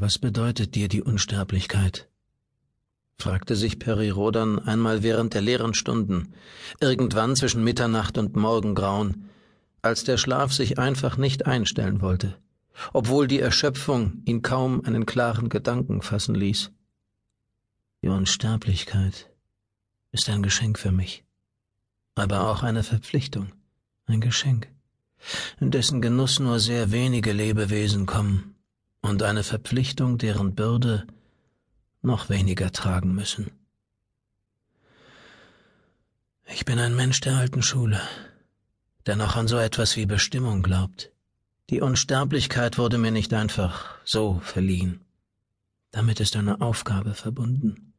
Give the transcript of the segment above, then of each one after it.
Was bedeutet dir die Unsterblichkeit? fragte sich Peri Rodan einmal während der leeren Stunden, irgendwann zwischen Mitternacht und Morgengrauen, als der Schlaf sich einfach nicht einstellen wollte, obwohl die Erschöpfung ihn kaum einen klaren Gedanken fassen ließ. Die Unsterblichkeit ist ein Geschenk für mich, aber auch eine Verpflichtung, ein Geschenk, in dessen Genuss nur sehr wenige Lebewesen kommen, und eine Verpflichtung, deren Bürde noch weniger tragen müssen. Ich bin ein Mensch der alten Schule, der noch an so etwas wie Bestimmung glaubt. Die Unsterblichkeit wurde mir nicht einfach so verliehen. Damit ist eine Aufgabe verbunden.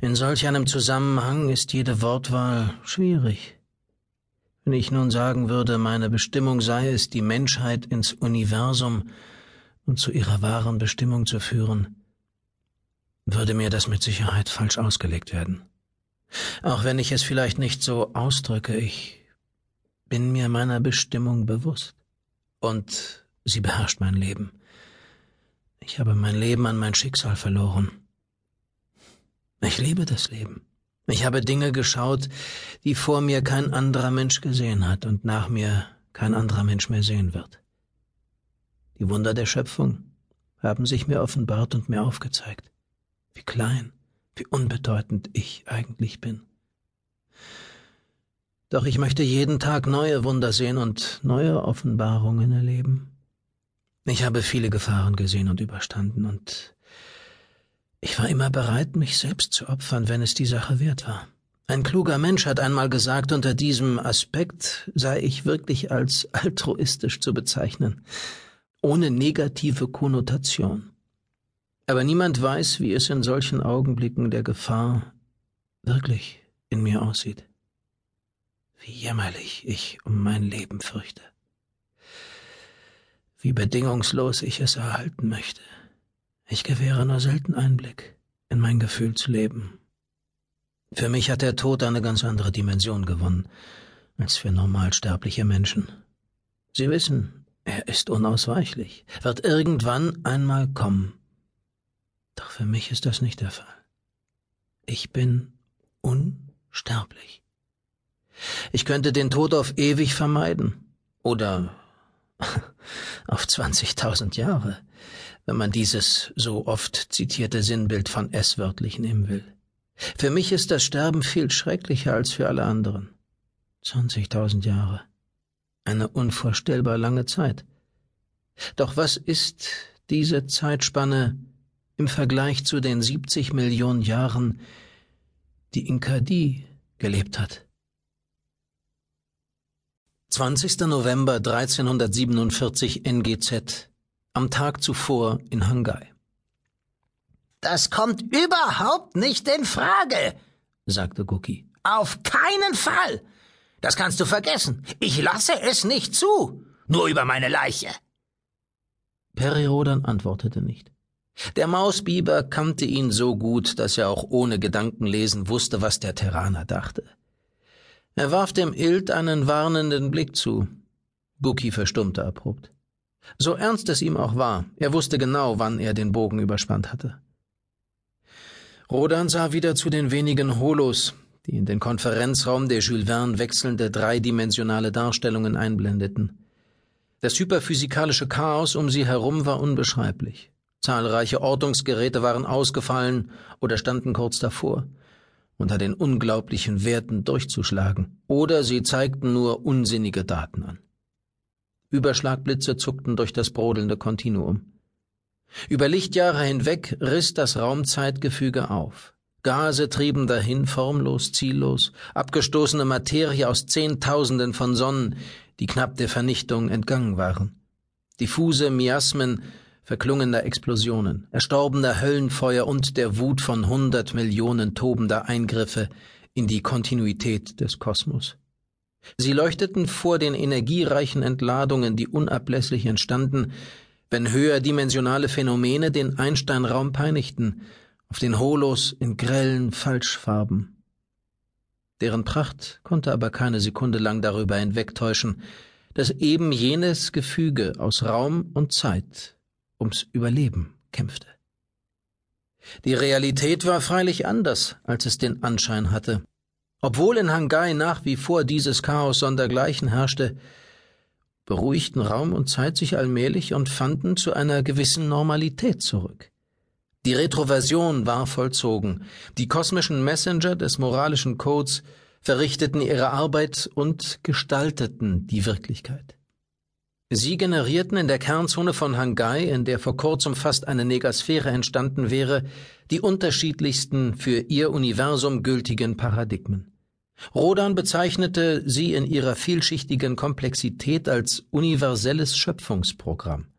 In solch einem Zusammenhang ist jede Wortwahl schwierig. Wenn ich nun sagen würde, meine Bestimmung sei es, die Menschheit ins Universum und zu ihrer wahren Bestimmung zu führen, würde mir das mit Sicherheit falsch ausgelegt werden. Auch wenn ich es vielleicht nicht so ausdrücke, ich bin mir meiner Bestimmung bewusst. Und sie beherrscht mein Leben. Ich habe mein Leben an mein Schicksal verloren. Ich liebe das Leben. Ich habe Dinge geschaut, die vor mir kein anderer Mensch gesehen hat und nach mir kein anderer Mensch mehr sehen wird. Die Wunder der Schöpfung haben sich mir offenbart und mir aufgezeigt wie klein, wie unbedeutend ich eigentlich bin. Doch ich möchte jeden Tag neue Wunder sehen und neue Offenbarungen erleben. Ich habe viele Gefahren gesehen und überstanden, und ich war immer bereit, mich selbst zu opfern, wenn es die Sache wert war. Ein kluger Mensch hat einmal gesagt, unter diesem Aspekt sei ich wirklich als altruistisch zu bezeichnen, ohne negative Konnotation. Aber niemand weiß, wie es in solchen Augenblicken der Gefahr wirklich in mir aussieht. Wie jämmerlich ich um mein Leben fürchte. Wie bedingungslos ich es erhalten möchte. Ich gewähre nur selten Einblick in mein Gefühlsleben. Für mich hat der Tod eine ganz andere Dimension gewonnen als für normalsterbliche Menschen. Sie wissen, er ist unausweichlich, wird irgendwann einmal kommen. Doch für mich ist das nicht der Fall. Ich bin unsterblich. Ich könnte den Tod auf ewig vermeiden. Oder auf 20.000 Jahre, wenn man dieses so oft zitierte Sinnbild von S wörtlich nehmen will. Für mich ist das Sterben viel schrecklicher als für alle anderen. 20.000 Jahre. Eine unvorstellbar lange Zeit. Doch was ist diese Zeitspanne im Vergleich zu den 70 Millionen Jahren, die Inkadi gelebt hat. 20. November 1347 NGZ, am Tag zuvor in Hangai. Das kommt überhaupt nicht in Frage, sagte Guki. Auf keinen Fall. Das kannst du vergessen. Ich lasse es nicht zu. Nur über meine Leiche. Perirodan antwortete nicht. Der Mausbiber kannte ihn so gut, dass er auch ohne Gedankenlesen wusste, was der Terraner dachte. Er warf dem Ild einen warnenden Blick zu. Buki verstummte abrupt. So ernst es ihm auch war, er wusste genau, wann er den Bogen überspannt hatte. Rodan sah wieder zu den wenigen Holos, die in den Konferenzraum der Jules Verne wechselnde dreidimensionale Darstellungen einblendeten. Das hyperphysikalische Chaos um sie herum war unbeschreiblich. Zahlreiche Ortungsgeräte waren ausgefallen oder standen kurz davor, unter den unglaublichen Werten durchzuschlagen, oder sie zeigten nur unsinnige Daten an. Überschlagblitze zuckten durch das brodelnde Kontinuum. Über Lichtjahre hinweg riss das Raumzeitgefüge auf. Gase trieben dahin, formlos, ziellos, abgestoßene Materie aus Zehntausenden von Sonnen, die knapp der Vernichtung entgangen waren. Diffuse Miasmen verklungener Explosionen, erstorbener Höllenfeuer und der Wut von hundert Millionen tobender Eingriffe in die Kontinuität des Kosmos. Sie leuchteten vor den energiereichen Entladungen, die unablässig entstanden, wenn höherdimensionale Phänomene den Einsteinraum peinigten, auf den Holos in grellen Falschfarben. Deren Pracht konnte aber keine Sekunde lang darüber hinwegtäuschen, dass eben jenes Gefüge aus Raum und Zeit ums Überleben kämpfte. Die Realität war freilich anders, als es den Anschein hatte. Obwohl in Hangai nach wie vor dieses Chaos sondergleichen herrschte, beruhigten Raum und Zeit sich allmählich und fanden zu einer gewissen Normalität zurück. Die Retroversion war vollzogen, die kosmischen Messenger des moralischen Codes verrichteten ihre Arbeit und gestalteten die Wirklichkeit. Sie generierten in der Kernzone von Hangai, in der vor kurzem fast eine Negasphäre entstanden wäre, die unterschiedlichsten für ihr Universum gültigen Paradigmen. Rodan bezeichnete sie in ihrer vielschichtigen Komplexität als universelles Schöpfungsprogramm.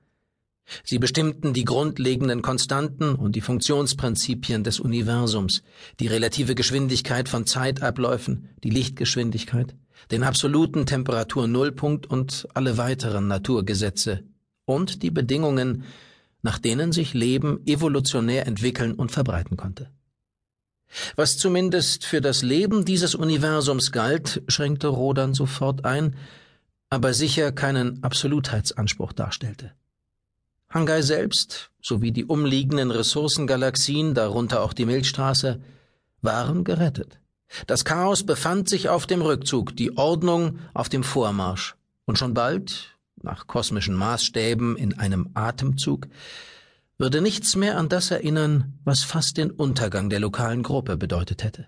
Sie bestimmten die grundlegenden Konstanten und die Funktionsprinzipien des Universums, die relative Geschwindigkeit von Zeitabläufen, die Lichtgeschwindigkeit, den absoluten Temperaturnullpunkt und alle weiteren Naturgesetze und die Bedingungen, nach denen sich Leben evolutionär entwickeln und verbreiten konnte. Was zumindest für das Leben dieses Universums galt, schränkte Rodan sofort ein, aber sicher keinen Absolutheitsanspruch darstellte. Hangai selbst sowie die umliegenden Ressourcengalaxien, darunter auch die Milchstraße, waren gerettet. Das Chaos befand sich auf dem Rückzug, die Ordnung auf dem Vormarsch. Und schon bald, nach kosmischen Maßstäben in einem Atemzug, würde nichts mehr an das erinnern, was fast den Untergang der lokalen Gruppe bedeutet hätte.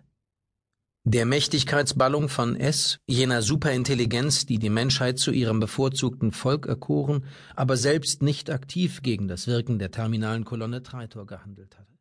Der Mächtigkeitsballung von S, jener Superintelligenz, die die Menschheit zu ihrem bevorzugten Volk erkoren, aber selbst nicht aktiv gegen das Wirken der terminalen Kolonne Traitor gehandelt hatte.